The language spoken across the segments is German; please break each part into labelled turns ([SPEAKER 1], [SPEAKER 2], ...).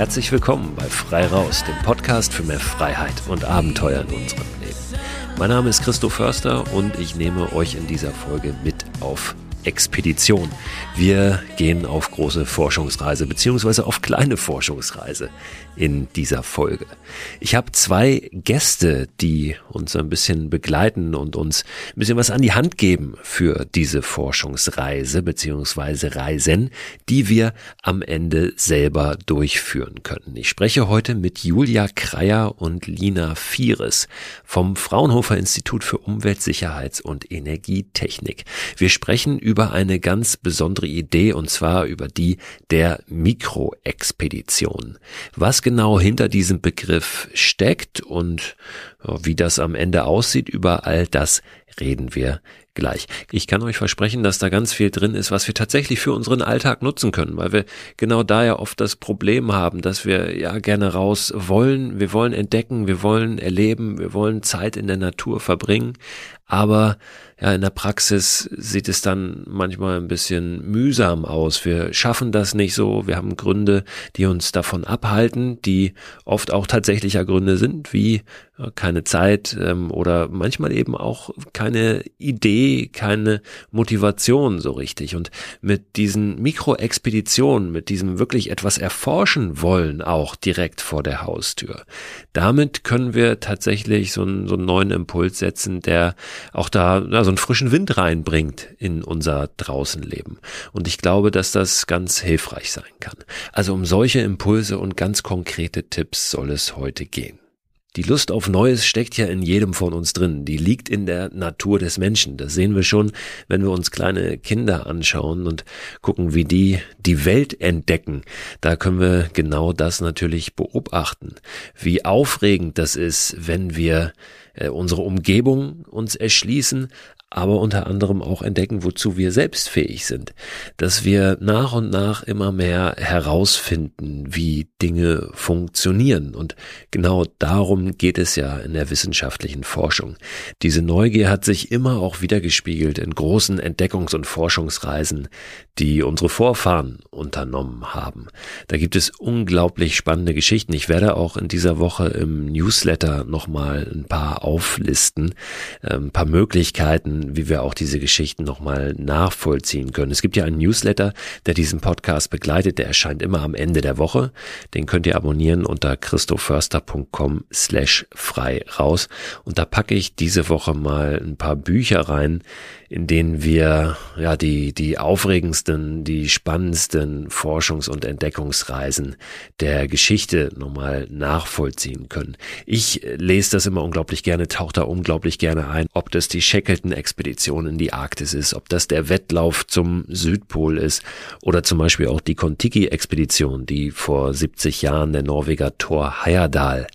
[SPEAKER 1] Herzlich willkommen bei Frei Raus, dem Podcast für mehr Freiheit und Abenteuer in unserem Leben. Mein Name ist Christoph Förster und ich nehme euch in dieser Folge mit auf Expedition. Wir gehen auf große Forschungsreise beziehungsweise auf kleine Forschungsreise in dieser Folge. Ich habe zwei Gäste, die uns ein bisschen begleiten und uns ein bisschen was an die Hand geben für diese Forschungsreise beziehungsweise Reisen, die wir am Ende selber durchführen können. Ich spreche heute mit Julia Kreier und Lina Vieres vom Fraunhofer Institut für Umweltsicherheits- und Energietechnik. Wir sprechen über eine ganz besondere Idee und zwar über die der Mikroexpedition. Was genau hinter diesem Begriff steckt und wie das am Ende aussieht, über all das reden wir gleich. Ich kann euch versprechen, dass da ganz viel drin ist, was wir tatsächlich für unseren Alltag nutzen können, weil wir genau da ja oft das Problem haben, dass wir ja gerne raus wollen, wir wollen entdecken, wir wollen erleben, wir wollen Zeit in der Natur verbringen, aber ja, in der Praxis sieht es dann manchmal ein bisschen mühsam aus. Wir schaffen das nicht so. Wir haben Gründe, die uns davon abhalten, die oft auch tatsächlicher Gründe sind, wie keine Zeit ähm, oder manchmal eben auch keine Idee, keine Motivation so richtig. Und mit diesen Mikroexpeditionen, mit diesem wirklich etwas erforschen wollen, auch direkt vor der Haustür, damit können wir tatsächlich so einen, so einen neuen Impuls setzen, der auch da na, so einen frischen Wind reinbringt in unser Draußenleben. Und ich glaube, dass das ganz hilfreich sein kann. Also um solche Impulse und ganz konkrete Tipps soll es heute gehen. Die Lust auf Neues steckt ja in jedem von uns drin. Die liegt in der Natur des Menschen. Das sehen wir schon, wenn wir uns kleine Kinder anschauen und gucken, wie die die Welt entdecken. Da können wir genau das natürlich beobachten. Wie aufregend das ist, wenn wir unsere Umgebung uns erschließen, aber unter anderem auch entdecken, wozu wir selbst fähig sind, dass wir nach und nach immer mehr herausfinden, wie Dinge funktionieren. Und genau darum geht es ja in der wissenschaftlichen Forschung. Diese Neugier hat sich immer auch wiedergespiegelt in großen Entdeckungs- und Forschungsreisen, die unsere Vorfahren unternommen haben. Da gibt es unglaublich spannende Geschichten. Ich werde auch in dieser Woche im Newsletter nochmal ein paar auflisten, ein paar Möglichkeiten, wie wir auch diese Geschichten nochmal nachvollziehen können. Es gibt ja einen Newsletter, der diesen Podcast begleitet, der erscheint immer am Ende der Woche. Den könnt ihr abonnieren unter christoförster.com slash frei raus. Und da packe ich diese Woche mal ein paar Bücher rein, in denen wir ja die, die aufregendsten, die spannendsten Forschungs- und Entdeckungsreisen der Geschichte nochmal nachvollziehen können. Ich lese das immer unglaublich gerne, tauche da unglaublich gerne ein, ob das die Shackleton-Expedition in die Arktis ist, ob das der Wettlauf zum Südpol ist oder zum Beispiel auch die Kontiki-Expedition, die vor 70 Jahren der Norweger Thor Heyerdahl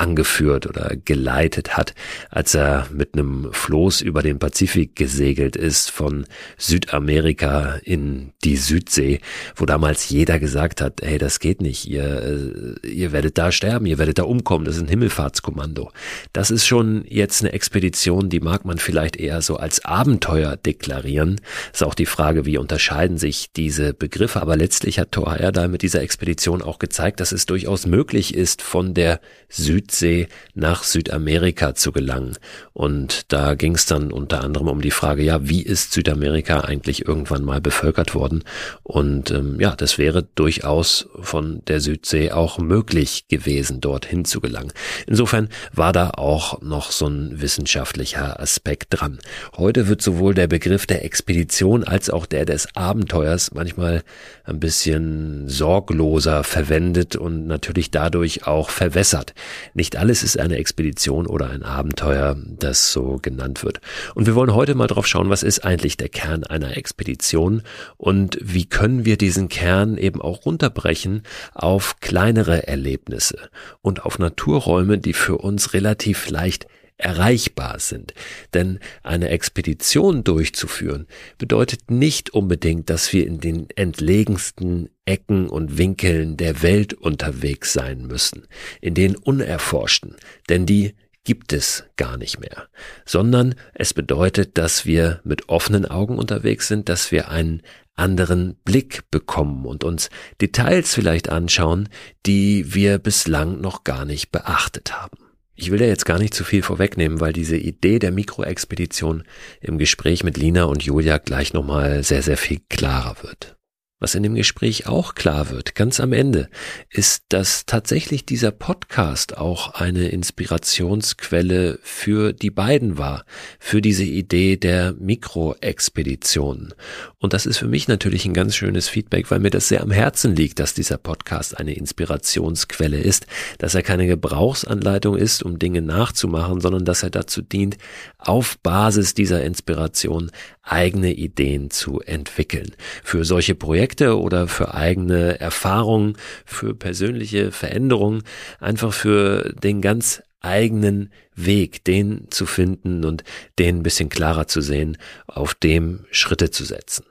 [SPEAKER 1] angeführt oder geleitet hat, als er mit einem Floß über den Pazifik gesegelt ist von Südamerika in die Südsee, wo damals jeder gesagt hat, hey, das geht nicht, ihr, äh, ihr werdet da sterben, ihr werdet da umkommen, das ist ein Himmelfahrtskommando. Das ist schon jetzt eine Expedition, die mag man vielleicht eher so als Abenteuer deklarieren. Ist auch die Frage, wie unterscheiden sich diese Begriffe, aber letztlich hat Thor Heyerdahl mit dieser Expedition auch gezeigt, dass es durchaus möglich ist, von der Süd Südsee nach Südamerika zu gelangen. Und da ging es dann unter anderem um die Frage, ja, wie ist Südamerika eigentlich irgendwann mal bevölkert worden? Und ähm, ja, das wäre durchaus von der Südsee auch möglich gewesen, dorthin zu gelangen. Insofern war da auch noch so ein wissenschaftlicher Aspekt dran. Heute wird sowohl der Begriff der Expedition als auch der des Abenteuers manchmal ein bisschen sorgloser verwendet und natürlich dadurch auch verwässert. Nicht alles ist eine Expedition oder ein Abenteuer, das so genannt wird. Und wir wollen heute mal drauf schauen, was ist eigentlich der Kern einer Expedition und wie können wir diesen Kern eben auch runterbrechen auf kleinere Erlebnisse und auf Naturräume, die für uns relativ leicht erreichbar sind. Denn eine Expedition durchzuführen bedeutet nicht unbedingt, dass wir in den entlegensten Ecken und Winkeln der Welt unterwegs sein müssen, in den unerforschten, denn die gibt es gar nicht mehr, sondern es bedeutet, dass wir mit offenen Augen unterwegs sind, dass wir einen anderen Blick bekommen und uns Details vielleicht anschauen, die wir bislang noch gar nicht beachtet haben. Ich will da jetzt gar nicht zu viel vorwegnehmen, weil diese Idee der Mikroexpedition im Gespräch mit Lina und Julia gleich nochmal sehr, sehr viel klarer wird. Was in dem Gespräch auch klar wird, ganz am Ende, ist, dass tatsächlich dieser Podcast auch eine Inspirationsquelle für die beiden war, für diese Idee der Mikroexpedition. Und das ist für mich natürlich ein ganz schönes Feedback, weil mir das sehr am Herzen liegt, dass dieser Podcast eine Inspirationsquelle ist, dass er keine Gebrauchsanleitung ist, um Dinge nachzumachen, sondern dass er dazu dient, auf Basis dieser Inspiration eigene Ideen zu entwickeln. Für solche Projekte oder für eigene Erfahrungen, für persönliche Veränderungen, einfach für den ganz eigenen Weg, den zu finden und den ein bisschen klarer zu sehen, auf dem Schritte zu setzen.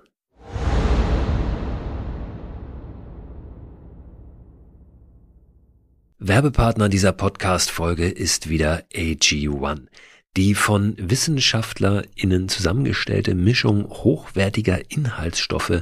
[SPEAKER 1] Werbepartner dieser Podcast-Folge ist wieder AG1 die von WissenschaftlerInnen zusammengestellte Mischung hochwertiger Inhaltsstoffe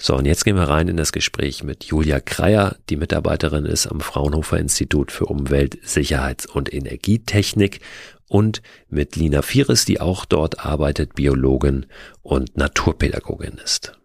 [SPEAKER 1] So, und jetzt gehen wir rein in das Gespräch mit Julia Kreier, die Mitarbeiterin ist am Fraunhofer Institut für Umwelt, Sicherheits- und Energietechnik und mit Lina Vieres, die auch dort arbeitet, Biologin und Naturpädagogin ist.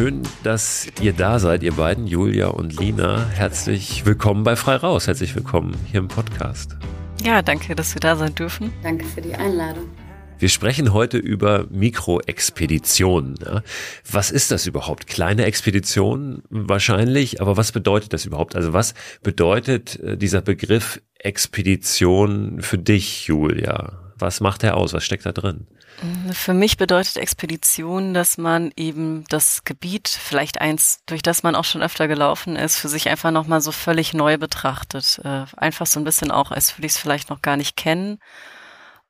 [SPEAKER 1] Schön, dass ihr da seid, ihr beiden, Julia und Lina. Herzlich willkommen bei Frei Raus. Herzlich willkommen hier im Podcast.
[SPEAKER 2] Ja, danke, dass wir da sein dürfen.
[SPEAKER 3] Danke für die Einladung.
[SPEAKER 1] Wir sprechen heute über Mikroexpeditionen. Was ist das überhaupt? Kleine Expeditionen wahrscheinlich, aber was bedeutet das überhaupt? Also was bedeutet äh, dieser Begriff Expedition für dich, Julia? Was macht er aus? Was steckt da drin?
[SPEAKER 2] Für mich bedeutet Expedition, dass man eben das Gebiet, vielleicht eins, durch das man auch schon öfter gelaufen ist, für sich einfach nochmal so völlig neu betrachtet. Äh, einfach so ein bisschen auch, als würde ich es vielleicht noch gar nicht kennen.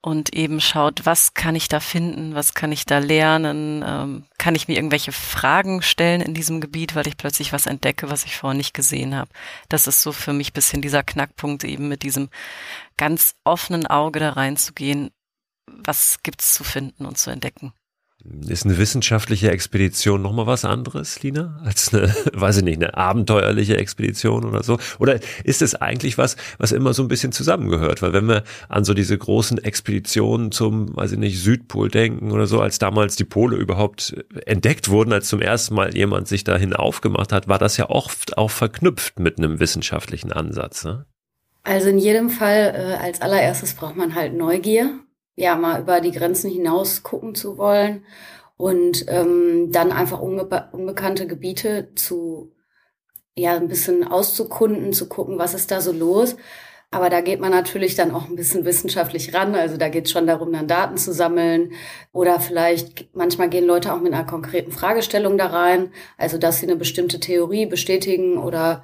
[SPEAKER 2] und eben schaut, was kann ich da finden, was kann ich da lernen, ähm, kann ich mir irgendwelche Fragen stellen in diesem Gebiet, weil ich plötzlich was entdecke, was ich vorher nicht gesehen habe. Das ist so für mich bisschen dieser Knackpunkt, eben mit diesem ganz offenen Auge da reinzugehen, was gibt's zu finden und zu entdecken.
[SPEAKER 1] Ist eine wissenschaftliche Expedition nochmal was anderes, Lina, als eine, weiß ich nicht, eine abenteuerliche Expedition oder so? Oder ist es eigentlich was, was immer so ein bisschen zusammengehört? Weil wenn wir an so diese großen Expeditionen zum, weiß ich nicht, Südpol denken oder so, als damals die Pole überhaupt entdeckt wurden, als zum ersten Mal jemand sich dahin aufgemacht hat, war das ja oft auch verknüpft mit einem wissenschaftlichen Ansatz. Ne?
[SPEAKER 3] Also in jedem Fall, äh, als allererstes braucht man halt Neugier ja, mal über die Grenzen hinaus gucken zu wollen und ähm, dann einfach unbe unbekannte Gebiete zu, ja, ein bisschen auszukunden, zu gucken, was ist da so los. Aber da geht man natürlich dann auch ein bisschen wissenschaftlich ran. Also da geht es schon darum, dann Daten zu sammeln. Oder vielleicht, manchmal gehen Leute auch mit einer konkreten Fragestellung da rein. Also dass sie eine bestimmte Theorie bestätigen oder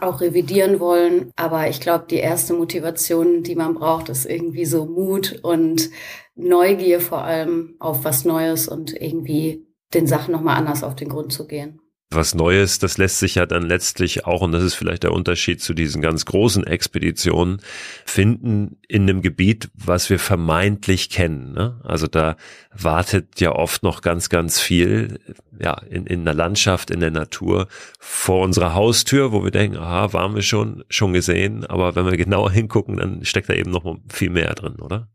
[SPEAKER 3] auch revidieren wollen. Aber ich glaube, die erste Motivation, die man braucht, ist irgendwie so Mut und Neugier vor allem auf was Neues und irgendwie den Sachen nochmal anders auf den Grund zu gehen
[SPEAKER 1] was Neues, das lässt sich ja dann letztlich auch, und das ist vielleicht der Unterschied zu diesen ganz großen Expeditionen, finden in einem Gebiet, was wir vermeintlich kennen. Ne? Also da wartet ja oft noch ganz, ganz viel, ja, in, in der Landschaft, in der Natur vor unserer Haustür, wo wir denken, aha, waren wir schon, schon gesehen, aber wenn wir genauer hingucken, dann steckt da eben noch viel mehr drin, oder?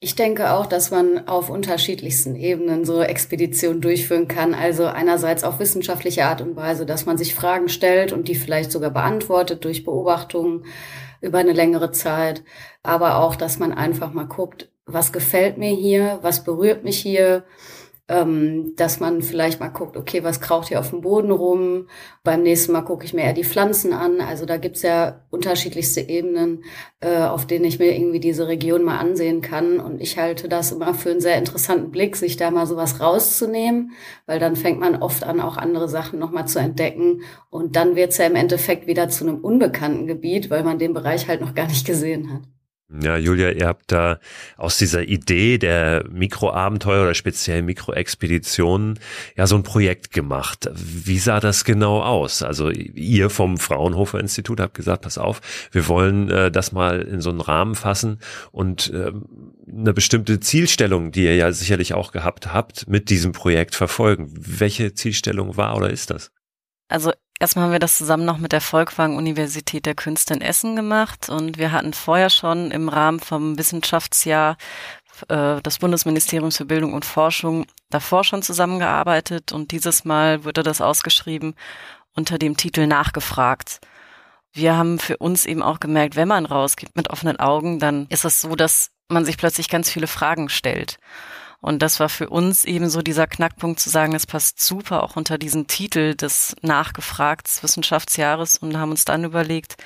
[SPEAKER 3] Ich denke auch, dass man auf unterschiedlichsten Ebenen so Expeditionen durchführen kann. Also einerseits auf wissenschaftliche Art und Weise, dass man sich Fragen stellt und die vielleicht sogar beantwortet durch Beobachtungen über eine längere Zeit. Aber auch, dass man einfach mal guckt, was gefällt mir hier, was berührt mich hier, ähm, dass man vielleicht mal guckt, okay, was kraucht hier auf dem Boden rum? Beim nächsten Mal gucke ich mir eher die Pflanzen an. Also da gibt's ja unterschiedlichste Ebenen, äh, auf denen ich mir irgendwie diese Region mal ansehen kann. Und ich halte das immer für einen sehr interessanten Blick, sich da mal sowas rauszunehmen, weil dann fängt man oft an, auch andere Sachen nochmal zu entdecken. Und dann wird's ja im Endeffekt wieder zu einem unbekannten Gebiet, weil man den Bereich halt noch gar nicht gesehen hat.
[SPEAKER 1] Ja, Julia, ihr habt da aus dieser Idee der Mikroabenteuer oder speziell Mikroexpeditionen ja so ein Projekt gemacht. Wie sah das genau aus? Also ihr vom Fraunhofer Institut habt gesagt, pass auf, wir wollen äh, das mal in so einen Rahmen fassen und äh, eine bestimmte Zielstellung, die ihr ja sicherlich auch gehabt habt, mit diesem Projekt verfolgen. Welche Zielstellung war oder ist das?
[SPEAKER 2] Also Erstmal haben wir das zusammen noch mit der Volkwang Universität der Künste in Essen gemacht und wir hatten vorher schon im Rahmen vom Wissenschaftsjahr äh, des Bundesministeriums für Bildung und Forschung davor schon zusammengearbeitet und dieses Mal wurde das ausgeschrieben unter dem Titel Nachgefragt. Wir haben für uns eben auch gemerkt, wenn man rausgeht mit offenen Augen, dann ist es so, dass man sich plötzlich ganz viele Fragen stellt. Und das war für uns eben so dieser Knackpunkt zu sagen, es passt super auch unter diesen Titel des Nachgefragts Wissenschaftsjahres und haben uns dann überlegt,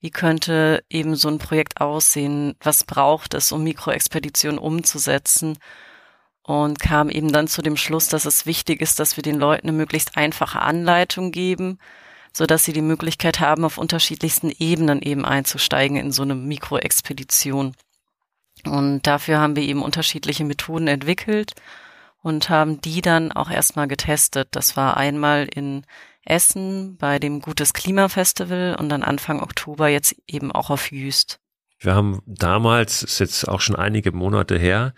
[SPEAKER 2] wie könnte eben so ein Projekt aussehen? Was braucht es, um Mikroexpeditionen umzusetzen? Und kam eben dann zu dem Schluss, dass es wichtig ist, dass wir den Leuten eine möglichst einfache Anleitung geben, so dass sie die Möglichkeit haben, auf unterschiedlichsten Ebenen eben einzusteigen in so eine Mikroexpedition. Und dafür haben wir eben unterschiedliche Methoden entwickelt und haben die dann auch erstmal getestet. Das war einmal in Essen bei dem Gutes Klima Festival und dann Anfang Oktober jetzt eben auch auf Jüst.
[SPEAKER 1] Wir haben damals, ist jetzt auch schon einige Monate her,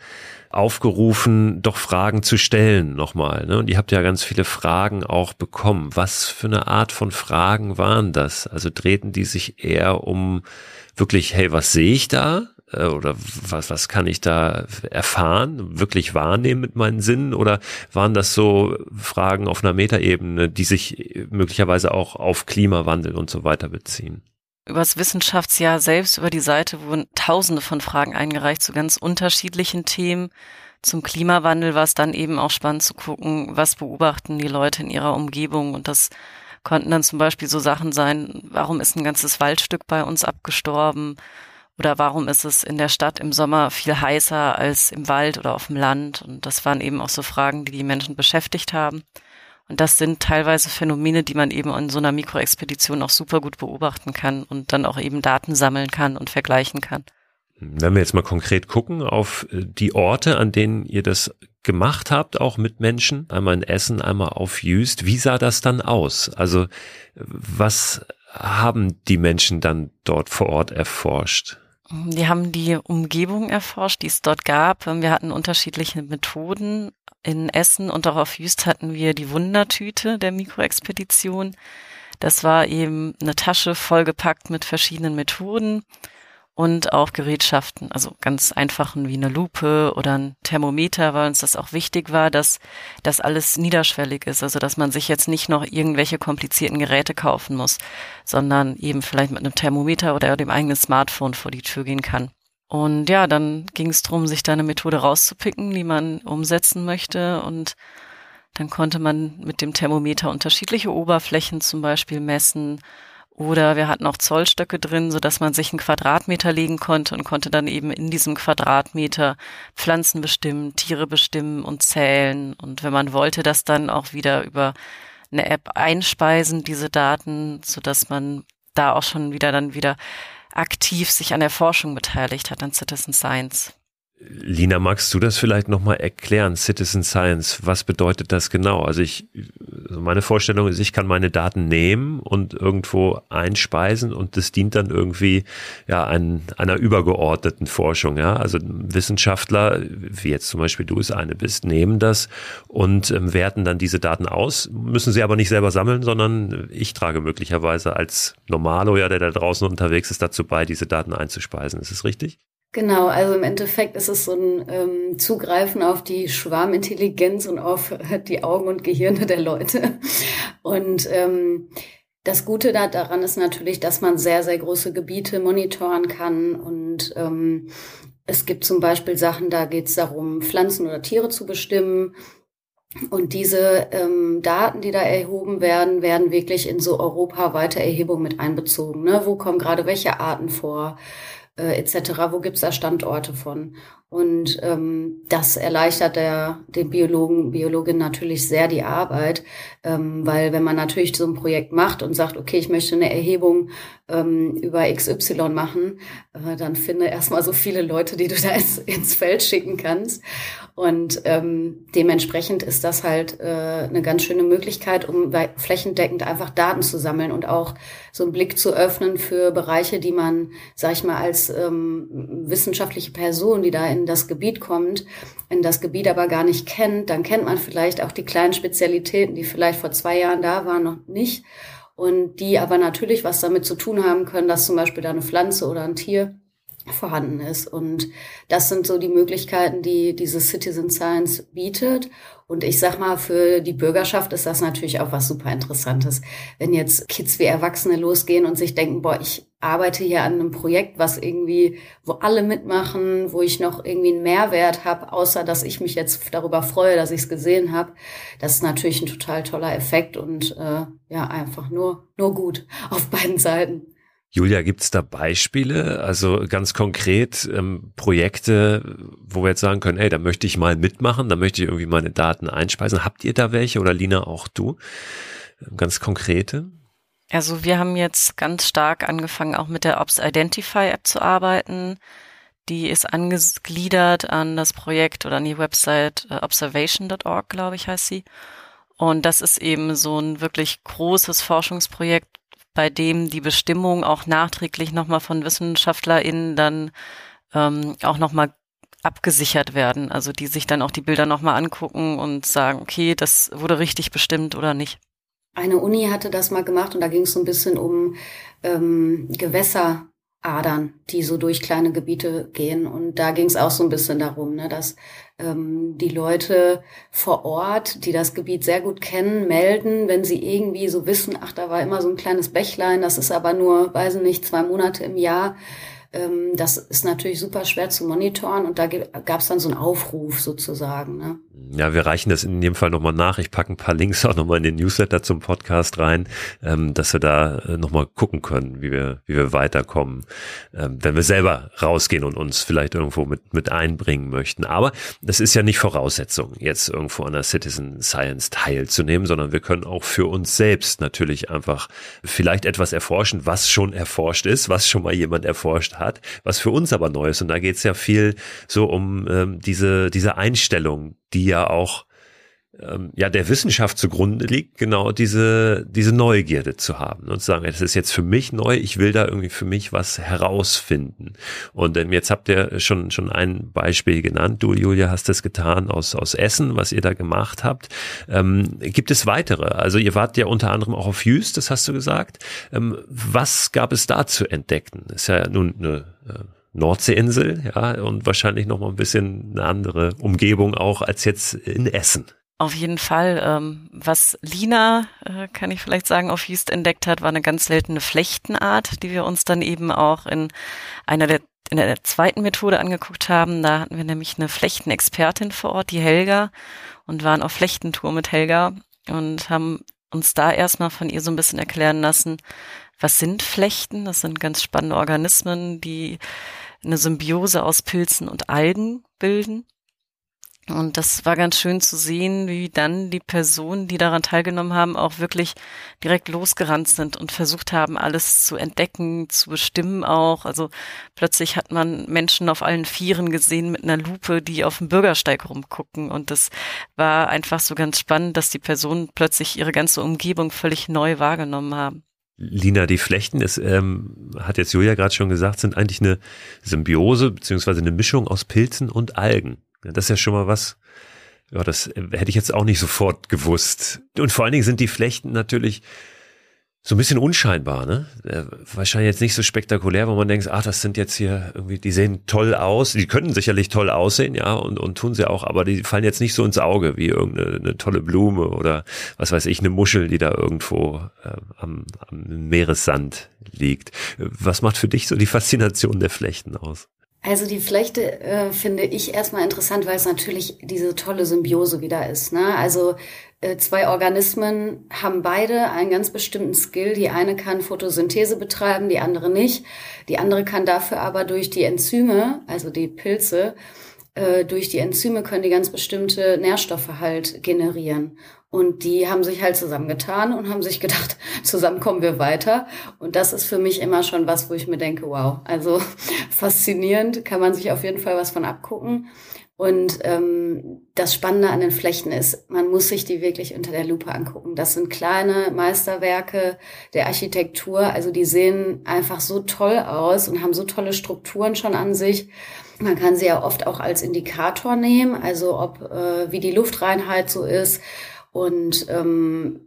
[SPEAKER 1] aufgerufen, doch Fragen zu stellen nochmal. Ne? Und ihr habt ja ganz viele Fragen auch bekommen. Was für eine Art von Fragen waren das? Also drehten die sich eher um wirklich, hey, was sehe ich da? Äh, oder was, was kann ich da erfahren, wirklich wahrnehmen mit meinen Sinnen? Oder waren das so Fragen auf einer Metaebene, die sich möglicherweise auch auf Klimawandel und so weiter beziehen?
[SPEAKER 2] Über das Wissenschaftsjahr selbst, über die Seite wurden tausende von Fragen eingereicht zu ganz unterschiedlichen Themen. Zum Klimawandel war es dann eben auch spannend zu gucken, was beobachten die Leute in ihrer Umgebung. Und das konnten dann zum Beispiel so Sachen sein, warum ist ein ganzes Waldstück bei uns abgestorben? Oder warum ist es in der Stadt im Sommer viel heißer als im Wald oder auf dem Land? Und das waren eben auch so Fragen, die die Menschen beschäftigt haben. Und das sind teilweise Phänomene, die man eben in so einer Mikroexpedition auch super gut beobachten kann und dann auch eben Daten sammeln kann und vergleichen kann.
[SPEAKER 1] Wenn wir jetzt mal konkret gucken auf äh, die Orte, an denen ihr das gemacht habt, auch mit Menschen, einmal in Essen, einmal auf Jüst, wie sah das dann aus? Also was haben die Menschen dann dort vor Ort erforscht?
[SPEAKER 2] Wir haben die Umgebung erforscht, die es dort gab. Wir hatten unterschiedliche Methoden. In Essen und auch auf Jüst hatten wir die Wundertüte der Mikroexpedition. Das war eben eine Tasche vollgepackt mit verschiedenen Methoden und auch Gerätschaften, also ganz einfachen wie eine Lupe oder ein Thermometer, weil uns das auch wichtig war, dass das alles niederschwellig ist, also dass man sich jetzt nicht noch irgendwelche komplizierten Geräte kaufen muss, sondern eben vielleicht mit einem Thermometer oder dem eigenen Smartphone vor die Tür gehen kann. Und ja, dann ging es darum, sich da eine Methode rauszupicken, die man umsetzen möchte und dann konnte man mit dem Thermometer unterschiedliche Oberflächen zum Beispiel messen oder wir hatten auch Zollstöcke drin, so dass man sich einen Quadratmeter legen konnte und konnte dann eben in diesem Quadratmeter Pflanzen bestimmen, Tiere bestimmen und zählen. Und wenn man wollte, das dann auch wieder über eine App einspeisen, diese Daten, so dass man da auch schon wieder dann wieder aktiv sich an der Forschung beteiligt hat, an Citizen Science.
[SPEAKER 1] Lina, magst du das vielleicht nochmal erklären? Citizen Science, was bedeutet das genau? Also ich, also meine Vorstellung ist, ich kann meine Daten nehmen und irgendwo einspeisen und das dient dann irgendwie ja ein, einer übergeordneten Forschung. Ja, also Wissenschaftler, wie jetzt zum Beispiel du es eine bist, nehmen das und ähm, werten dann diese Daten aus, müssen sie aber nicht selber sammeln, sondern ich trage möglicherweise als Normalo, ja, der da draußen unterwegs ist, dazu bei, diese Daten einzuspeisen. Ist es richtig?
[SPEAKER 3] Genau, also im Endeffekt ist es so ein ähm, Zugreifen auf die Schwarmintelligenz und auf die Augen und Gehirne der Leute. Und ähm, das Gute daran ist natürlich, dass man sehr, sehr große Gebiete monitoren kann. Und ähm, es gibt zum Beispiel Sachen, da geht es darum, Pflanzen oder Tiere zu bestimmen. Und diese ähm, Daten, die da erhoben werden, werden wirklich in so europaweite Erhebungen mit einbezogen. Ne? Wo kommen gerade welche Arten vor? Äh, etc. Wo gibt's da Standorte von? Und ähm, das erleichtert der, den Biologen, Biologin natürlich sehr die Arbeit, ähm, weil wenn man natürlich so ein Projekt macht und sagt, okay, ich möchte eine Erhebung ähm, über XY machen, äh, dann finde erstmal so viele Leute, die du da ins, ins Feld schicken kannst. Und ähm, dementsprechend ist das halt äh, eine ganz schöne Möglichkeit, um flächendeckend einfach Daten zu sammeln und auch so einen Blick zu öffnen für Bereiche, die man, sag ich mal, als ähm, wissenschaftliche Person, die da in das Gebiet kommt, in das Gebiet aber gar nicht kennt, dann kennt man vielleicht auch die kleinen Spezialitäten, die vielleicht vor zwei Jahren da waren, noch nicht. Und die aber natürlich was damit zu tun haben können, dass zum Beispiel da eine Pflanze oder ein Tier vorhanden ist. Und das sind so die Möglichkeiten, die diese Citizen Science bietet. Und ich sag mal, für die Bürgerschaft ist das natürlich auch was super Interessantes. Wenn jetzt Kids wie Erwachsene losgehen und sich denken, boah, ich arbeite hier an einem Projekt, was irgendwie, wo alle mitmachen, wo ich noch irgendwie einen Mehrwert habe, außer dass ich mich jetzt darüber freue, dass ich es gesehen habe. Das ist natürlich ein total toller Effekt und äh, ja, einfach nur, nur gut auf beiden Seiten.
[SPEAKER 1] Julia, gibt's da Beispiele, also ganz konkret ähm, Projekte, wo wir jetzt sagen können, hey, da möchte ich mal mitmachen, da möchte ich irgendwie meine Daten einspeisen. Habt ihr da welche oder Lina auch du? Ähm, ganz konkrete?
[SPEAKER 2] Also wir haben jetzt ganz stark angefangen, auch mit der Ops Identify App zu arbeiten. Die ist angegliedert an das Projekt oder an die Website äh, observation.org, glaube ich, heißt sie. Und das ist eben so ein wirklich großes Forschungsprojekt, bei dem die Bestimmung auch nachträglich nochmal von WissenschaftlerInnen dann ähm, auch nochmal abgesichert werden. Also die sich dann auch die Bilder nochmal angucken und sagen, okay, das wurde richtig bestimmt oder nicht.
[SPEAKER 3] Eine Uni hatte das mal gemacht und da ging es so ein bisschen um ähm, Gewässeradern, die so durch kleine Gebiete gehen. Und da ging es auch so ein bisschen darum, ne, dass ähm, die Leute vor Ort, die das Gebiet sehr gut kennen, melden, wenn sie irgendwie so wissen, ach, da war immer so ein kleines Bächlein, das ist aber nur, weiß ich nicht, zwei Monate im Jahr. Ähm, das ist natürlich super schwer zu monitoren und da gab es dann so einen Aufruf sozusagen. Ne?
[SPEAKER 1] Ja, wir reichen das in dem Fall nochmal nach. Ich packe ein paar Links auch nochmal in den Newsletter zum Podcast rein, ähm, dass wir da äh, nochmal gucken können, wie wir, wie wir weiterkommen, ähm, wenn wir selber rausgehen und uns vielleicht irgendwo mit, mit einbringen möchten. Aber das ist ja nicht Voraussetzung, jetzt irgendwo an der Citizen Science teilzunehmen, sondern wir können auch für uns selbst natürlich einfach vielleicht etwas erforschen, was schon erforscht ist, was schon mal jemand erforscht hat hat, was für uns aber neu ist. Und da geht es ja viel so um ähm, diese, diese Einstellung, die ja auch ähm, ja der Wissenschaft zugrunde liegt, genau diese diese Neugierde zu haben und zu sagen, das ist jetzt für mich neu, ich will da irgendwie für mich was herausfinden. Und ähm, jetzt habt ihr schon schon ein Beispiel genannt, du Julia hast es getan aus aus Essen, was ihr da gemacht habt. Ähm, gibt es weitere? Also ihr wart ja unter anderem auch auf Jüst, das hast du gesagt. Ähm, was gab es da zu entdecken? Ist ja nun eine äh, Nordseeinsel, ja, und wahrscheinlich noch mal ein bisschen eine andere Umgebung auch als jetzt in Essen.
[SPEAKER 2] Auf jeden Fall. Ähm, was Lina, äh, kann ich vielleicht sagen, auf Jüst entdeckt hat, war eine ganz seltene Flechtenart, die wir uns dann eben auch in einer der in der zweiten Methode angeguckt haben. Da hatten wir nämlich eine Flechtenexpertin vor Ort, die Helga, und waren auf Flechtentour mit Helga und haben uns da erstmal von ihr so ein bisschen erklären lassen, was sind Flechten? Das sind ganz spannende Organismen, die eine Symbiose aus Pilzen und Algen bilden. Und das war ganz schön zu sehen, wie dann die Personen, die daran teilgenommen haben, auch wirklich direkt losgerannt sind und versucht haben, alles zu entdecken, zu bestimmen auch. Also plötzlich hat man Menschen auf allen Vieren gesehen mit einer Lupe, die auf dem Bürgersteig rumgucken. Und das war einfach so ganz spannend, dass die Personen plötzlich ihre ganze Umgebung völlig neu wahrgenommen haben.
[SPEAKER 1] Lina, die Flechten, ist, ähm, hat jetzt Julia gerade schon gesagt, sind eigentlich eine Symbiose beziehungsweise eine Mischung aus Pilzen und Algen. Das ist ja schon mal was, ja, das äh, hätte ich jetzt auch nicht sofort gewusst. Und vor allen Dingen sind die Flechten natürlich so ein bisschen unscheinbar, ne? Äh, wahrscheinlich jetzt nicht so spektakulär, wo man denkt, ach, das sind jetzt hier irgendwie, die sehen toll aus, die können sicherlich toll aussehen, ja, und, und tun sie auch, aber die fallen jetzt nicht so ins Auge wie irgendeine tolle Blume oder was weiß ich, eine Muschel, die da irgendwo äh, am, am Meeressand liegt. Was macht für dich so die Faszination der Flechten aus?
[SPEAKER 3] Also die Flechte äh, finde ich erstmal interessant, weil es natürlich diese tolle Symbiose wieder ist. Ne? Also äh, zwei Organismen haben beide einen ganz bestimmten Skill. Die eine kann Photosynthese betreiben, die andere nicht. Die andere kann dafür aber durch die Enzyme, also die Pilze, äh, durch die Enzyme können die ganz bestimmte Nährstoffe halt generieren. Und die haben sich halt zusammengetan und haben sich gedacht, zusammen kommen wir weiter. Und das ist für mich immer schon was, wo ich mir denke, wow, also faszinierend, kann man sich auf jeden Fall was von abgucken. Und ähm, das Spannende an den Flechten ist, man muss sich die wirklich unter der Lupe angucken. Das sind kleine Meisterwerke der Architektur. Also die sehen einfach so toll aus und haben so tolle Strukturen schon an sich. Man kann sie ja oft auch als Indikator nehmen, also ob äh, wie die Luftreinheit so ist und ähm,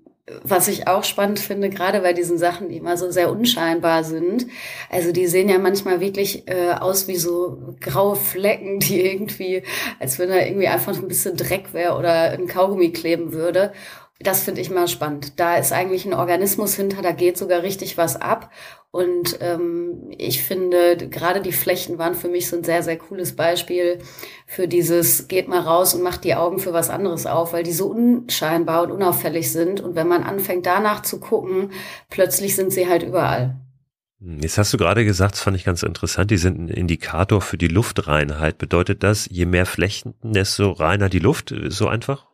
[SPEAKER 3] was ich auch spannend finde, gerade bei diesen Sachen, die immer so sehr unscheinbar sind. Also die sehen ja manchmal wirklich äh, aus wie so graue Flecken, die irgendwie, als wenn da irgendwie einfach ein bisschen Dreck wäre oder ein Kaugummi kleben würde. Das finde ich mal spannend. Da ist eigentlich ein Organismus hinter, da geht sogar richtig was ab. Und ähm, ich finde, gerade die Flechten waren für mich so ein sehr, sehr cooles Beispiel für dieses, geht mal raus und macht die Augen für was anderes auf, weil die so unscheinbar und unauffällig sind. Und wenn man anfängt danach zu gucken, plötzlich sind sie halt überall.
[SPEAKER 1] Jetzt hast du gerade gesagt, das fand ich ganz interessant, die sind ein Indikator für die Luftreinheit. Bedeutet das, je mehr Flechten, desto reiner die Luft? So einfach?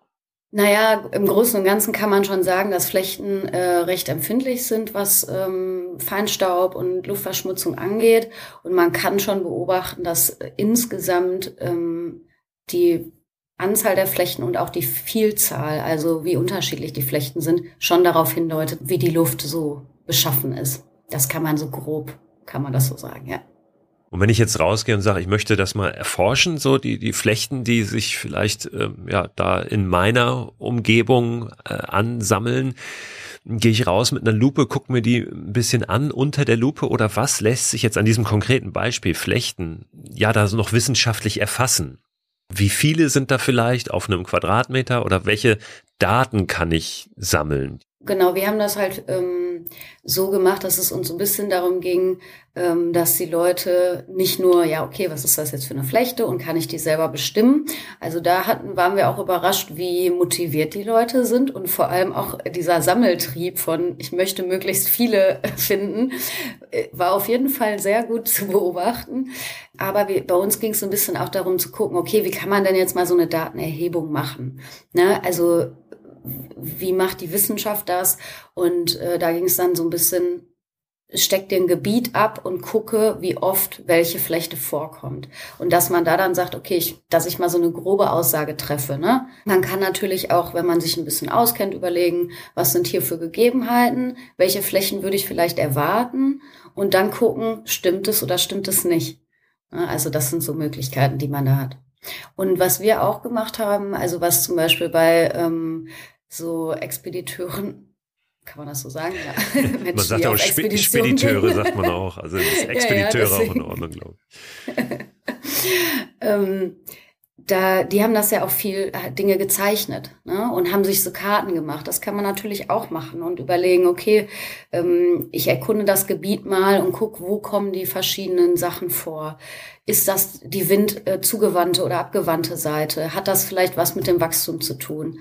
[SPEAKER 3] Naja, im Großen und Ganzen kann man schon sagen, dass Flechten äh, recht empfindlich sind, was ähm, Feinstaub und Luftverschmutzung angeht. Und man kann schon beobachten, dass äh, insgesamt ähm, die Anzahl der Flechten und auch die Vielzahl, also wie unterschiedlich die Flechten sind, schon darauf hindeutet, wie die Luft so beschaffen ist. Das kann man so grob, kann man das so sagen, ja.
[SPEAKER 1] Und wenn ich jetzt rausgehe und sage, ich möchte das mal erforschen, so die, die Flechten, die sich vielleicht ähm, ja da in meiner Umgebung äh, ansammeln, gehe ich raus mit einer Lupe, gucke mir die ein bisschen an unter der Lupe oder was lässt sich jetzt an diesem konkreten Beispiel Flechten ja da noch wissenschaftlich erfassen? Wie viele sind da vielleicht auf einem Quadratmeter oder welche Daten kann ich sammeln?
[SPEAKER 3] Genau, wir haben das halt ähm, so gemacht, dass es uns ein bisschen darum ging, ähm, dass die Leute nicht nur, ja, okay, was ist das jetzt für eine Flechte und kann ich die selber bestimmen? Also da hatten, waren wir auch überrascht, wie motiviert die Leute sind und vor allem auch dieser Sammeltrieb von, ich möchte möglichst viele finden, äh, war auf jeden Fall sehr gut zu beobachten. Aber wir, bei uns ging es so ein bisschen auch darum zu gucken, okay, wie kann man denn jetzt mal so eine Datenerhebung machen? Ne? Also wie macht die Wissenschaft das? Und äh, da ging es dann so ein bisschen stecke dir ein Gebiet ab und gucke, wie oft welche Flechte vorkommt. Und dass man da dann sagt, okay, ich, dass ich mal so eine grobe Aussage treffe. Ne? Man kann natürlich auch, wenn man sich ein bisschen auskennt, überlegen, was sind hier für Gegebenheiten, welche Flächen würde ich vielleicht erwarten und dann gucken, stimmt es oder stimmt es nicht. Also das sind so Möglichkeiten, die man da hat. Und was wir auch gemacht haben, also was zum Beispiel bei ähm, so Expediteuren kann man das so sagen? Ja.
[SPEAKER 1] Menschen, man sagt auch Sp Spediteure, sagt man auch. Also ist Expediteure ja, ja, auch in Ordnung, glaube ich.
[SPEAKER 3] ähm, da, die haben das ja auch viel äh, Dinge gezeichnet ne? und haben sich so Karten gemacht. Das kann man natürlich auch machen und überlegen, okay, ähm, ich erkunde das Gebiet mal und guck, wo kommen die verschiedenen Sachen vor. Ist das die Wind äh, zugewandte oder abgewandte Seite? Hat das vielleicht was mit dem Wachstum zu tun?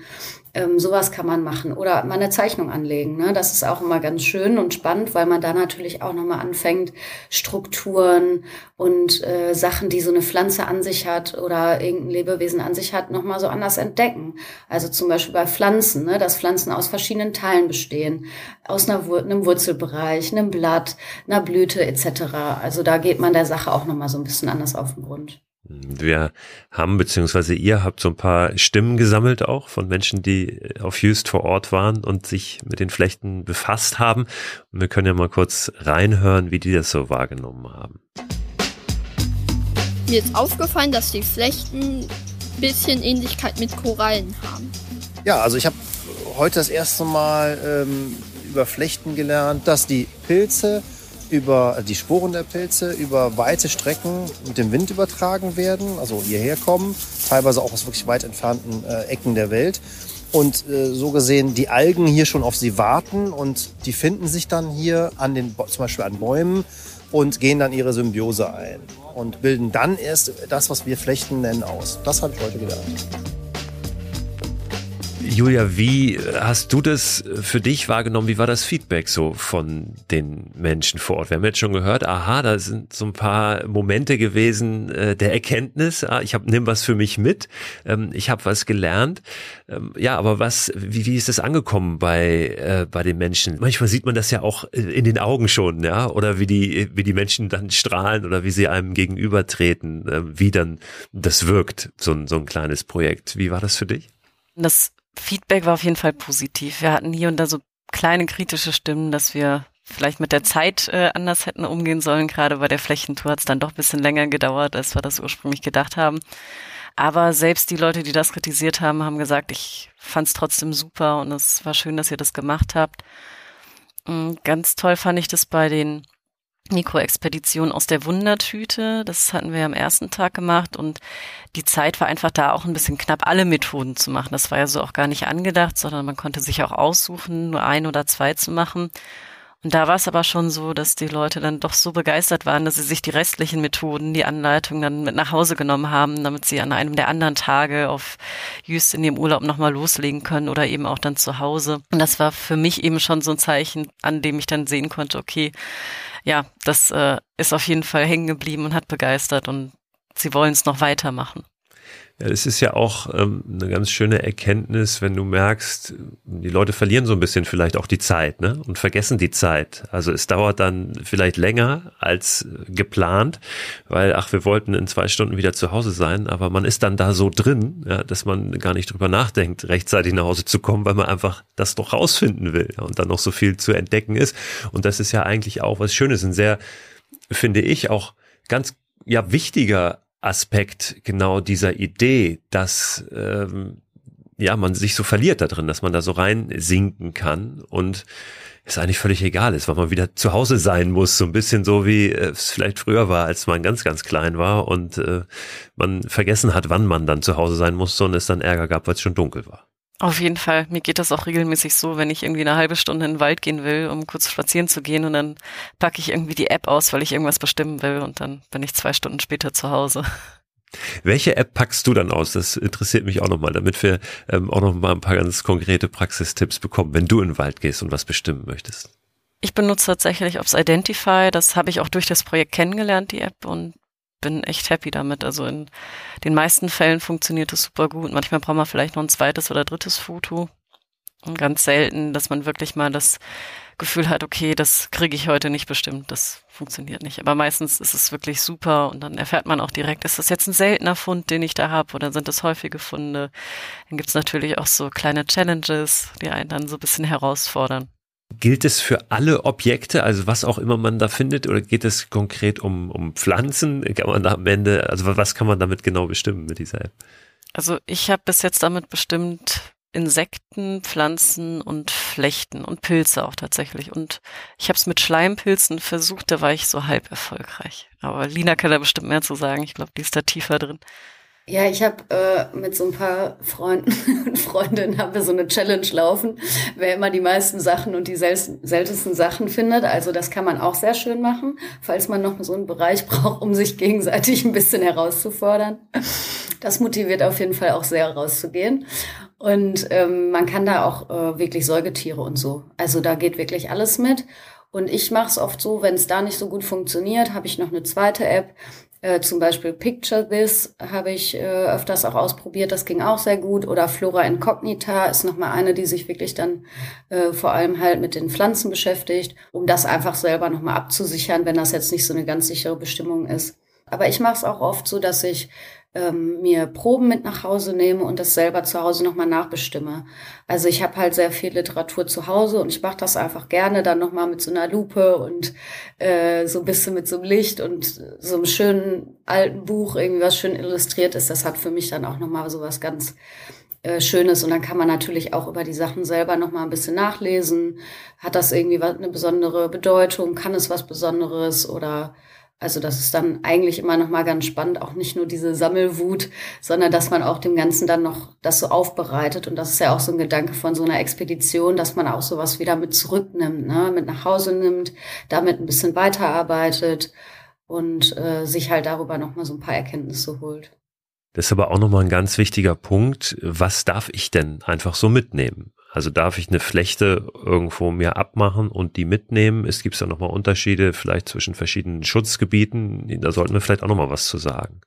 [SPEAKER 3] Ähm, sowas kann man machen oder mal eine Zeichnung anlegen. Ne? Das ist auch immer ganz schön und spannend, weil man da natürlich auch nochmal anfängt, Strukturen und äh, Sachen, die so eine Pflanze an sich hat oder irgendein Lebewesen an sich hat, nochmal so anders entdecken. Also zum Beispiel bei Pflanzen, ne? dass Pflanzen aus verschiedenen Teilen bestehen, aus einer Wur einem Wurzelbereich, einem Blatt, einer Blüte etc. Also da geht man der Sache auch nochmal so ein bisschen anders auf den Grund.
[SPEAKER 1] Wir haben, beziehungsweise ihr habt so ein paar Stimmen gesammelt auch von Menschen, die auf Just vor Ort waren und sich mit den Flechten befasst haben. Und wir können ja mal kurz reinhören, wie die das so wahrgenommen haben.
[SPEAKER 4] Mir ist aufgefallen, dass die Flechten ein bisschen Ähnlichkeit mit Korallen haben.
[SPEAKER 5] Ja, also ich habe heute das erste Mal ähm, über Flechten gelernt, dass die Pilze über die Sporen der Pilze über weite Strecken mit dem Wind übertragen werden, also hierher kommen, teilweise auch aus wirklich weit entfernten äh, Ecken der Welt. Und äh, so gesehen die Algen hier schon auf sie warten und die finden sich dann hier an den, zum Beispiel an Bäumen und gehen dann ihre Symbiose ein und bilden dann erst das, was wir Flechten nennen, aus. Das habe ich heute gelernt.
[SPEAKER 1] Julia, wie hast du das für dich wahrgenommen? Wie war das Feedback so von den Menschen vor Ort? Wir haben jetzt schon gehört, aha, da sind so ein paar Momente gewesen äh, der Erkenntnis. Ah, ich habe nimm was für mich mit. Ähm, ich habe was gelernt. Ähm, ja, aber was? Wie, wie ist das angekommen bei äh, bei den Menschen? Manchmal sieht man das ja auch in den Augen schon, ja, oder wie die wie die Menschen dann strahlen oder wie sie einem gegenübertreten, äh, wie dann das wirkt, so ein so ein kleines Projekt. Wie war das für dich?
[SPEAKER 2] Das Feedback war auf jeden Fall positiv. Wir hatten hier und da so kleine kritische Stimmen, dass wir vielleicht mit der Zeit äh, anders hätten umgehen sollen. Gerade bei der Flächentour hat es dann doch ein bisschen länger gedauert, als wir das ursprünglich gedacht haben. Aber selbst die Leute, die das kritisiert haben, haben gesagt, ich fand es trotzdem super und es war schön, dass ihr das gemacht habt. Mm, ganz toll fand ich das bei den Mikroexpedition aus der Wundertüte. Das hatten wir am ersten Tag gemacht und die Zeit war einfach da auch ein bisschen knapp, alle Methoden zu machen. Das war ja so auch gar nicht angedacht, sondern man konnte sich auch aussuchen, nur ein oder zwei zu machen. Und da war es aber schon so, dass die Leute dann doch so begeistert waren, dass sie sich die restlichen Methoden, die Anleitung dann mit nach Hause genommen haben, damit sie an einem der anderen Tage auf Jüst in dem Urlaub nochmal loslegen können oder eben auch dann zu Hause. Und das war für mich eben schon so ein Zeichen, an dem ich dann sehen konnte, okay, ja, das äh, ist auf jeden Fall hängen geblieben und hat begeistert und sie wollen es noch weitermachen.
[SPEAKER 1] Ja, es ist ja auch ähm, eine ganz schöne Erkenntnis, wenn du merkst, die Leute verlieren so ein bisschen vielleicht auch die Zeit ne? und vergessen die Zeit. Also es dauert dann vielleicht länger als geplant, weil, ach, wir wollten in zwei Stunden wieder zu Hause sein, aber man ist dann da so drin, ja, dass man gar nicht drüber nachdenkt, rechtzeitig nach Hause zu kommen, weil man einfach das doch rausfinden will ja, und dann noch so viel zu entdecken ist. Und das ist ja eigentlich auch was Schönes, ein sehr, finde ich, auch ganz ja wichtiger Aspekt genau dieser Idee, dass ähm, ja man sich so verliert da drin, dass man da so reinsinken kann und es eigentlich völlig egal ist, weil man wieder zu Hause sein muss, so ein bisschen so wie es vielleicht früher war, als man ganz, ganz klein war und äh, man vergessen hat, wann man dann zu Hause sein musste und es dann Ärger gab, weil es schon dunkel war.
[SPEAKER 2] Auf jeden Fall. Mir geht das auch regelmäßig so, wenn ich irgendwie eine halbe Stunde in den Wald gehen will, um kurz spazieren zu gehen und dann packe ich irgendwie die App aus, weil ich irgendwas bestimmen will und dann bin ich zwei Stunden später zu Hause.
[SPEAKER 1] Welche App packst du dann aus? Das interessiert mich auch nochmal, damit wir ähm, auch nochmal ein paar ganz konkrete Praxistipps bekommen, wenn du in den Wald gehst und was bestimmen möchtest.
[SPEAKER 2] Ich benutze tatsächlich Ops Identify. Das habe ich auch durch das Projekt kennengelernt, die App, und bin echt happy damit. Also in den meisten Fällen funktioniert es super gut. Manchmal braucht man vielleicht noch ein zweites oder drittes Foto. Und ganz selten, dass man wirklich mal das Gefühl hat, okay, das kriege ich heute nicht bestimmt, das funktioniert nicht. Aber meistens ist es wirklich super und dann erfährt man auch direkt, ist das jetzt ein seltener Fund, den ich da habe oder sind das häufige Funde? Dann gibt's natürlich auch so kleine Challenges, die einen dann so ein bisschen herausfordern.
[SPEAKER 1] Gilt es für alle Objekte, also was auch immer man da findet, oder geht es konkret um, um Pflanzen? Kann man da am Ende, also was kann man damit genau bestimmen mit dieser App?
[SPEAKER 2] Also ich habe bis jetzt damit bestimmt Insekten, Pflanzen und Flechten und Pilze auch tatsächlich. Und ich habe es mit Schleimpilzen versucht, da war ich so halb erfolgreich. Aber Lina kann da bestimmt mehr zu sagen. Ich glaube, die ist da tiefer drin.
[SPEAKER 3] Ja, ich habe äh, mit so ein paar Freunden und Freundinnen haben wir so eine Challenge laufen, wer immer die meisten Sachen und die sel seltensten Sachen findet. Also das kann man auch sehr schön machen, falls man noch so einen Bereich braucht, um sich gegenseitig ein bisschen herauszufordern. Das motiviert auf jeden Fall auch sehr rauszugehen. Und ähm, man kann da auch äh, wirklich Säugetiere und so. Also da geht wirklich alles mit. Und ich mache es oft so, wenn es da nicht so gut funktioniert, habe ich noch eine zweite App. Äh, zum Beispiel Picture This habe ich äh, öfters auch ausprobiert, das ging auch sehr gut. Oder Flora Incognita ist nochmal eine, die sich wirklich dann äh, vor allem halt mit den Pflanzen beschäftigt, um das einfach selber nochmal abzusichern, wenn das jetzt nicht so eine ganz sichere Bestimmung ist. Aber ich mache es auch oft so, dass ich ähm, mir Proben mit nach Hause nehme und das selber zu Hause nochmal nachbestimme. Also ich habe halt sehr viel Literatur zu Hause und ich mache das einfach gerne dann nochmal mit so einer Lupe und äh, so ein bisschen mit so einem Licht und so einem schönen alten Buch, irgendwie was schön illustriert ist. Das hat für mich dann auch nochmal so was ganz äh, Schönes und dann kann man natürlich auch über die Sachen selber noch mal ein bisschen nachlesen. Hat das irgendwie was, eine besondere Bedeutung? Kann es was Besonderes oder also das ist dann eigentlich immer noch mal ganz spannend, auch nicht nur diese Sammelwut, sondern dass man auch dem Ganzen dann noch das so aufbereitet. Und das ist ja auch so ein Gedanke von so einer Expedition, dass man auch sowas wieder mit zurücknimmt, ne? mit nach Hause nimmt, damit ein bisschen weiterarbeitet und äh, sich halt darüber noch mal so ein paar Erkenntnisse holt.
[SPEAKER 1] Das ist aber auch nochmal ein ganz wichtiger Punkt. Was darf ich denn einfach so mitnehmen? Also darf ich eine Flechte irgendwo mir abmachen und die mitnehmen? Es gibt ja nochmal Unterschiede vielleicht zwischen verschiedenen Schutzgebieten. Da sollten wir vielleicht auch nochmal was zu sagen.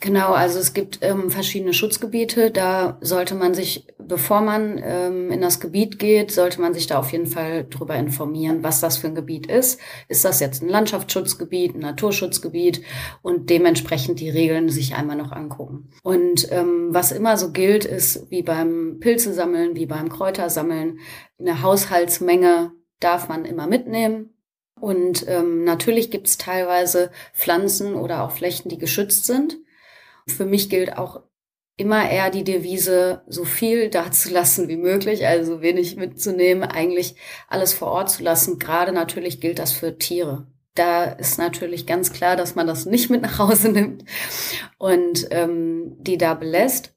[SPEAKER 3] Genau, also es gibt ähm, verschiedene Schutzgebiete. Da sollte man sich, bevor man ähm, in das Gebiet geht, sollte man sich da auf jeden Fall drüber informieren, was das für ein Gebiet ist. Ist das jetzt ein Landschaftsschutzgebiet, ein Naturschutzgebiet und dementsprechend die Regeln sich einmal noch angucken. Und ähm, was immer so gilt, ist wie beim Pilze sammeln, wie beim Kräutersammeln, eine Haushaltsmenge darf man immer mitnehmen. Und ähm, natürlich gibt es teilweise Pflanzen oder auch Flächen, die geschützt sind. Für mich gilt auch immer eher die Devise, so viel dazulassen wie möglich, also wenig mitzunehmen, eigentlich alles vor Ort zu lassen. Gerade natürlich gilt das für Tiere. Da ist natürlich ganz klar, dass man das nicht mit nach Hause nimmt und ähm, die da belässt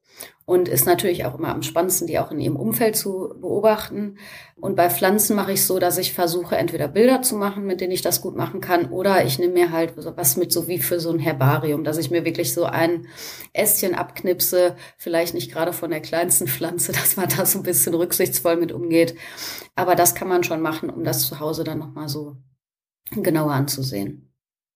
[SPEAKER 3] und ist natürlich auch immer am spannendsten, die auch in ihrem Umfeld zu beobachten. Und bei Pflanzen mache ich so, dass ich versuche, entweder Bilder zu machen, mit denen ich das gut machen kann, oder ich nehme mir halt was mit, so wie für so ein Herbarium, dass ich mir wirklich so ein Ästchen abknipse, vielleicht nicht gerade von der kleinsten Pflanze, dass man da so ein bisschen rücksichtsvoll mit umgeht. Aber das kann man schon machen, um das zu Hause dann nochmal so genauer anzusehen.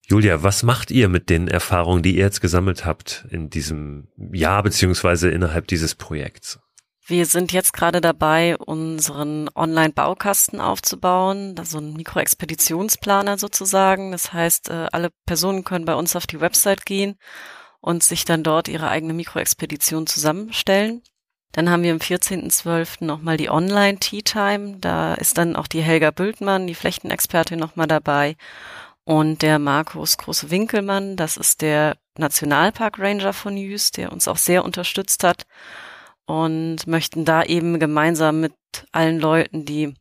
[SPEAKER 1] Julia, was macht ihr mit den Erfahrungen, die ihr jetzt gesammelt habt in diesem Jahr beziehungsweise innerhalb dieses Projekts?
[SPEAKER 2] Wir sind jetzt gerade dabei, unseren Online-Baukasten aufzubauen, also ein Mikroexpeditionsplaner sozusagen. Das heißt, äh, alle Personen können bei uns auf die Website gehen und sich dann dort ihre eigene Mikroexpedition zusammenstellen. Dann haben wir am 14.12. nochmal die Online-Tea Time. Da ist dann auch die Helga Bültmann, die Flechtenexpertin, nochmal dabei. Und der Markus Große-Winkelmann, das ist der Nationalpark Ranger von Jüst, der uns auch sehr unterstützt hat und möchten da eben gemeinsam mit allen Leuten, die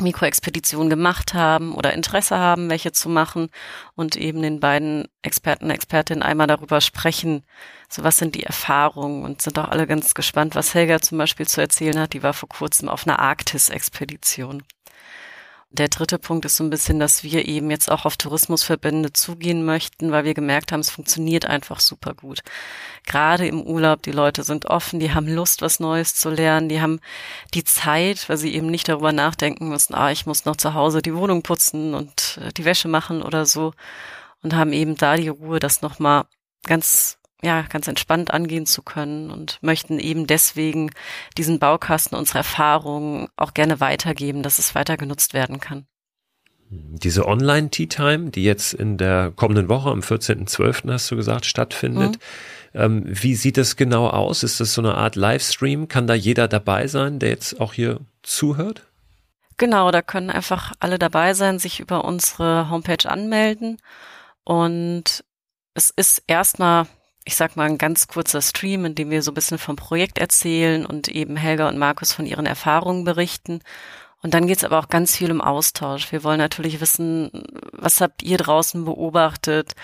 [SPEAKER 2] Mikroexpeditionen gemacht haben oder Interesse haben, welche zu machen und eben den beiden Experten, Expertinnen einmal darüber sprechen, so was sind die Erfahrungen und sind auch alle ganz gespannt, was Helga zum Beispiel zu erzählen hat. Die war vor kurzem auf einer Arktis-Expedition. Der dritte Punkt ist so ein bisschen, dass wir eben jetzt auch auf Tourismusverbände zugehen möchten, weil wir gemerkt haben, es funktioniert einfach super gut. Gerade im Urlaub, die Leute sind offen, die haben Lust, was Neues zu lernen, die haben die Zeit, weil sie eben nicht darüber nachdenken müssen, ah, ich muss noch zu Hause die Wohnung putzen und äh, die Wäsche machen oder so und haben eben da die Ruhe, das nochmal ganz ja, ganz entspannt angehen zu können und möchten eben deswegen diesen Baukasten, unsere Erfahrungen auch gerne weitergeben, dass es weiter genutzt werden kann.
[SPEAKER 1] Diese Online-Tea Time, die jetzt in der kommenden Woche am 14.12. hast du gesagt, stattfindet. Mhm. Ähm, wie sieht das genau aus? Ist das so eine Art Livestream? Kann da jeder dabei sein, der jetzt auch hier zuhört?
[SPEAKER 2] Genau, da können einfach alle dabei sein, sich über unsere Homepage anmelden. Und es ist erstmal, ich sag mal, ein ganz kurzer Stream, in dem wir so ein bisschen vom Projekt erzählen und eben Helga und Markus von ihren Erfahrungen berichten. Und dann geht's aber auch ganz viel um Austausch. Wir wollen natürlich wissen, was habt ihr draußen beobachtet?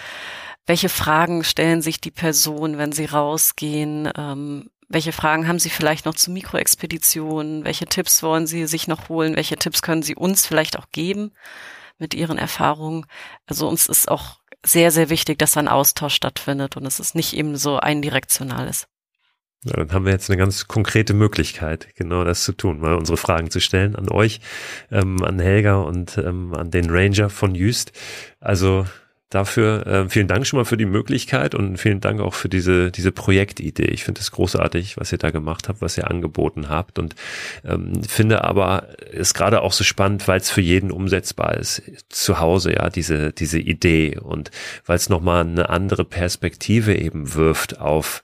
[SPEAKER 2] Welche Fragen stellen sich die Personen, wenn sie rausgehen? Ähm, welche Fragen haben Sie vielleicht noch zu Mikroexpeditionen? Welche Tipps wollen Sie sich noch holen? Welche Tipps können Sie uns vielleicht auch geben mit Ihren Erfahrungen? Also uns ist auch sehr, sehr wichtig, dass ein Austausch stattfindet und es ist nicht eben so eindirektional ist.
[SPEAKER 1] Ja, dann haben wir jetzt eine ganz konkrete Möglichkeit, genau das zu tun, mal unsere Fragen zu stellen an euch, ähm, an Helga und ähm, an den Ranger von Jüst. Also dafür äh, vielen Dank schon mal für die Möglichkeit und vielen Dank auch für diese diese Projektidee. Ich finde es großartig, was ihr da gemacht habt, was ihr angeboten habt und ähm, finde aber ist gerade auch so spannend, weil es für jeden umsetzbar ist zu Hause ja diese diese Idee und weil es noch mal eine andere Perspektive eben wirft auf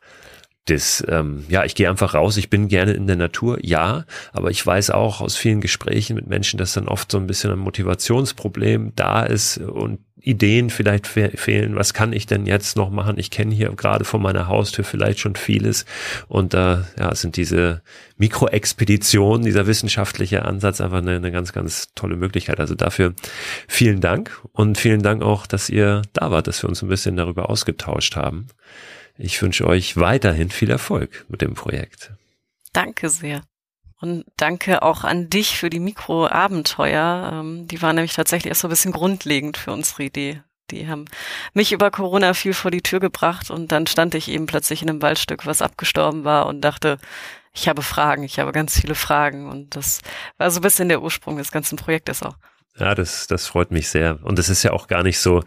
[SPEAKER 1] das, ähm, ja, ich gehe einfach raus, ich bin gerne in der Natur, ja, aber ich weiß auch aus vielen Gesprächen mit Menschen, dass dann oft so ein bisschen ein Motivationsproblem da ist und Ideen vielleicht fe fehlen. Was kann ich denn jetzt noch machen? Ich kenne hier gerade vor meiner Haustür vielleicht schon vieles und da äh, ja, sind diese Mikroexpeditionen, dieser wissenschaftliche Ansatz einfach eine, eine ganz, ganz tolle Möglichkeit. Also dafür vielen Dank und vielen Dank auch, dass ihr da wart, dass wir uns ein bisschen darüber ausgetauscht haben. Ich wünsche euch weiterhin viel Erfolg mit dem Projekt.
[SPEAKER 2] Danke sehr. Und danke auch an dich für die Mikroabenteuer. Ähm, die waren nämlich tatsächlich erst so ein bisschen grundlegend für unsere Idee. Die haben mich über Corona viel vor die Tür gebracht und dann stand ich eben plötzlich in einem Waldstück, was abgestorben war und dachte, ich habe Fragen, ich habe ganz viele Fragen und das war so ein bisschen der Ursprung des ganzen Projektes auch.
[SPEAKER 1] Ja, das, das freut mich sehr. Und es ist ja auch gar nicht so,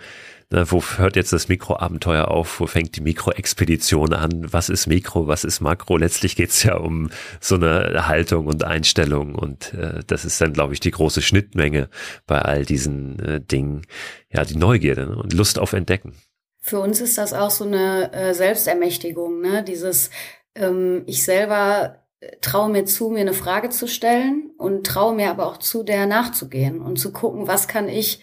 [SPEAKER 1] na, wo hört jetzt das Mikroabenteuer auf? Wo fängt die Mikroexpedition an? Was ist Mikro? Was ist Makro? Letztlich geht's ja um so eine Haltung und Einstellung. Und äh, das ist dann, glaube ich, die große Schnittmenge bei all diesen äh, Dingen. Ja, die Neugierde ne? und Lust auf Entdecken.
[SPEAKER 3] Für uns ist das auch so eine äh, Selbstermächtigung, ne? Dieses, ähm, ich selber traue mir zu, mir eine Frage zu stellen und traue mir aber auch zu, der nachzugehen und zu gucken, was kann ich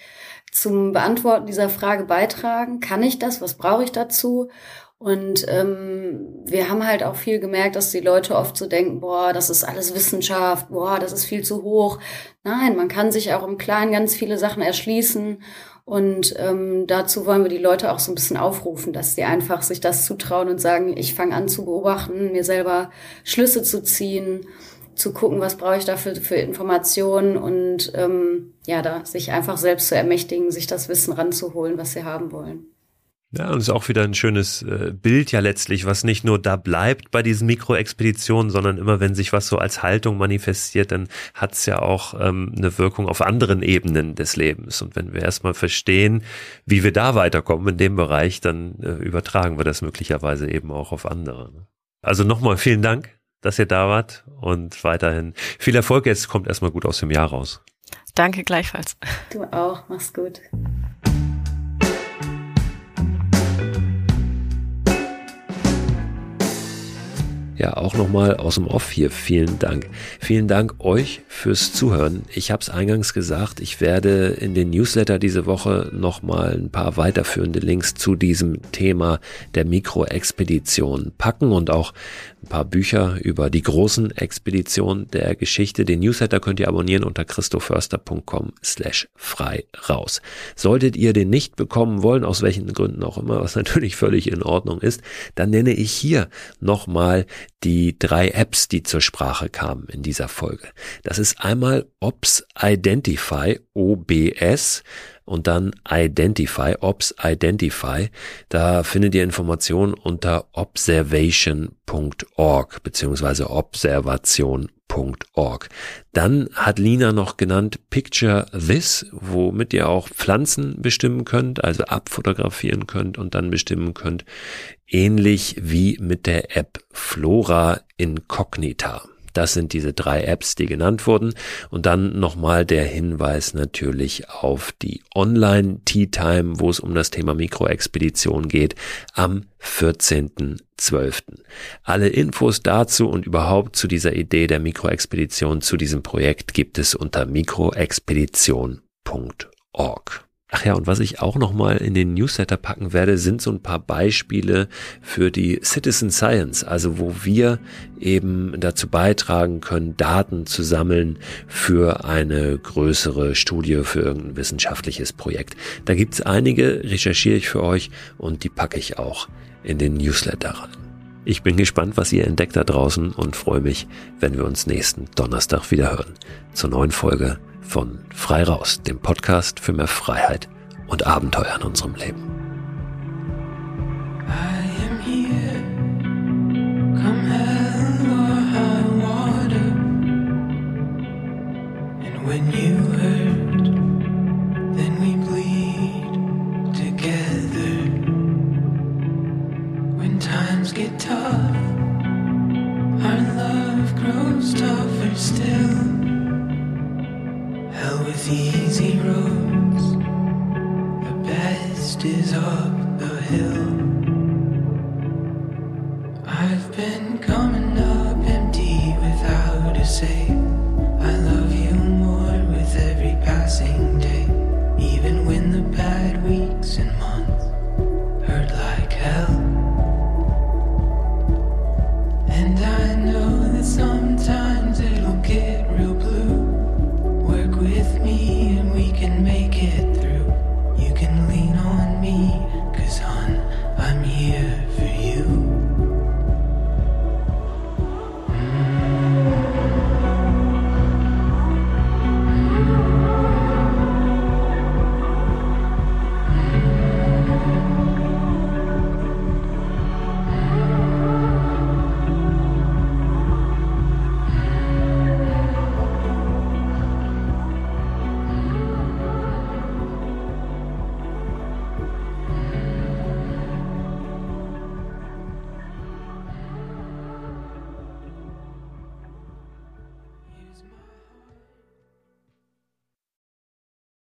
[SPEAKER 3] zum Beantworten dieser Frage beitragen? Kann ich das? Was brauche ich dazu? Und ähm, wir haben halt auch viel gemerkt, dass die Leute oft so denken, boah, das ist alles Wissenschaft, boah, das ist viel zu hoch. Nein, man kann sich auch im Kleinen ganz viele Sachen erschließen. Und ähm, dazu wollen wir die Leute auch so ein bisschen aufrufen, dass sie einfach sich das zutrauen und sagen, ich fange an zu beobachten, mir selber Schlüsse zu ziehen zu gucken, was brauche ich dafür für Informationen und ähm, ja, da sich einfach selbst zu ermächtigen, sich das Wissen ranzuholen, was sie haben wollen.
[SPEAKER 1] Ja, und es ist auch wieder ein schönes äh, Bild ja letztlich, was nicht nur da bleibt bei diesen Mikroexpeditionen, sondern immer wenn sich was so als Haltung manifestiert, dann hat es ja auch ähm, eine Wirkung auf anderen Ebenen des Lebens. Und wenn wir erstmal verstehen, wie wir da weiterkommen in dem Bereich, dann äh, übertragen wir das möglicherweise eben auch auf andere. Ne? Also nochmal vielen Dank dass ihr da wart und weiterhin viel Erfolg. Jetzt kommt erstmal gut aus dem Jahr raus.
[SPEAKER 2] Danke gleichfalls.
[SPEAKER 3] Du auch. Mach's gut.
[SPEAKER 1] Ja, auch nochmal aus dem Off hier vielen Dank. Vielen Dank euch fürs Zuhören. Ich habe es eingangs gesagt, ich werde in den Newsletter diese Woche nochmal ein paar weiterführende Links zu diesem Thema der Mikroexpedition packen und auch ein paar Bücher über die großen Expeditionen der Geschichte. Den Newsletter könnt ihr abonnieren unter christoförster.com slash frei raus. Solltet ihr den nicht bekommen wollen, aus welchen Gründen auch immer, was natürlich völlig in Ordnung ist, dann nenne ich hier nochmal die drei Apps, die zur Sprache kamen in dieser Folge. Das ist einmal Ops Identify, OBS, und dann Identify, Ops Identify. Da findet ihr Informationen unter observation.org beziehungsweise observation.org Org. Dann hat Lina noch genannt Picture This, womit ihr auch Pflanzen bestimmen könnt, also abfotografieren könnt und dann bestimmen könnt, ähnlich wie mit der App Flora Incognita. Das sind diese drei Apps, die genannt wurden. Und dann nochmal der Hinweis natürlich auf die Online Tea Time, wo es um das Thema Mikroexpedition geht, am 14.12. Alle Infos dazu und überhaupt zu dieser Idee der Mikroexpedition, zu diesem Projekt gibt es unter mikroexpedition.org. Ach ja, und was ich auch nochmal in den Newsletter packen werde, sind so ein paar Beispiele für die Citizen Science, also wo wir eben dazu beitragen können, Daten zu sammeln für eine größere Studie, für irgendein wissenschaftliches Projekt. Da gibt's einige, recherchiere ich für euch und die packe ich auch in den Newsletter rein. Ich bin gespannt, was ihr entdeckt da draußen und freue mich, wenn wir uns nächsten Donnerstag wieder hören zur neuen Folge von Frei Raus, dem Podcast für mehr Freiheit und Abenteuer in unserem Leben. times get tough, our love grows tougher easy roads, the best is up the hill.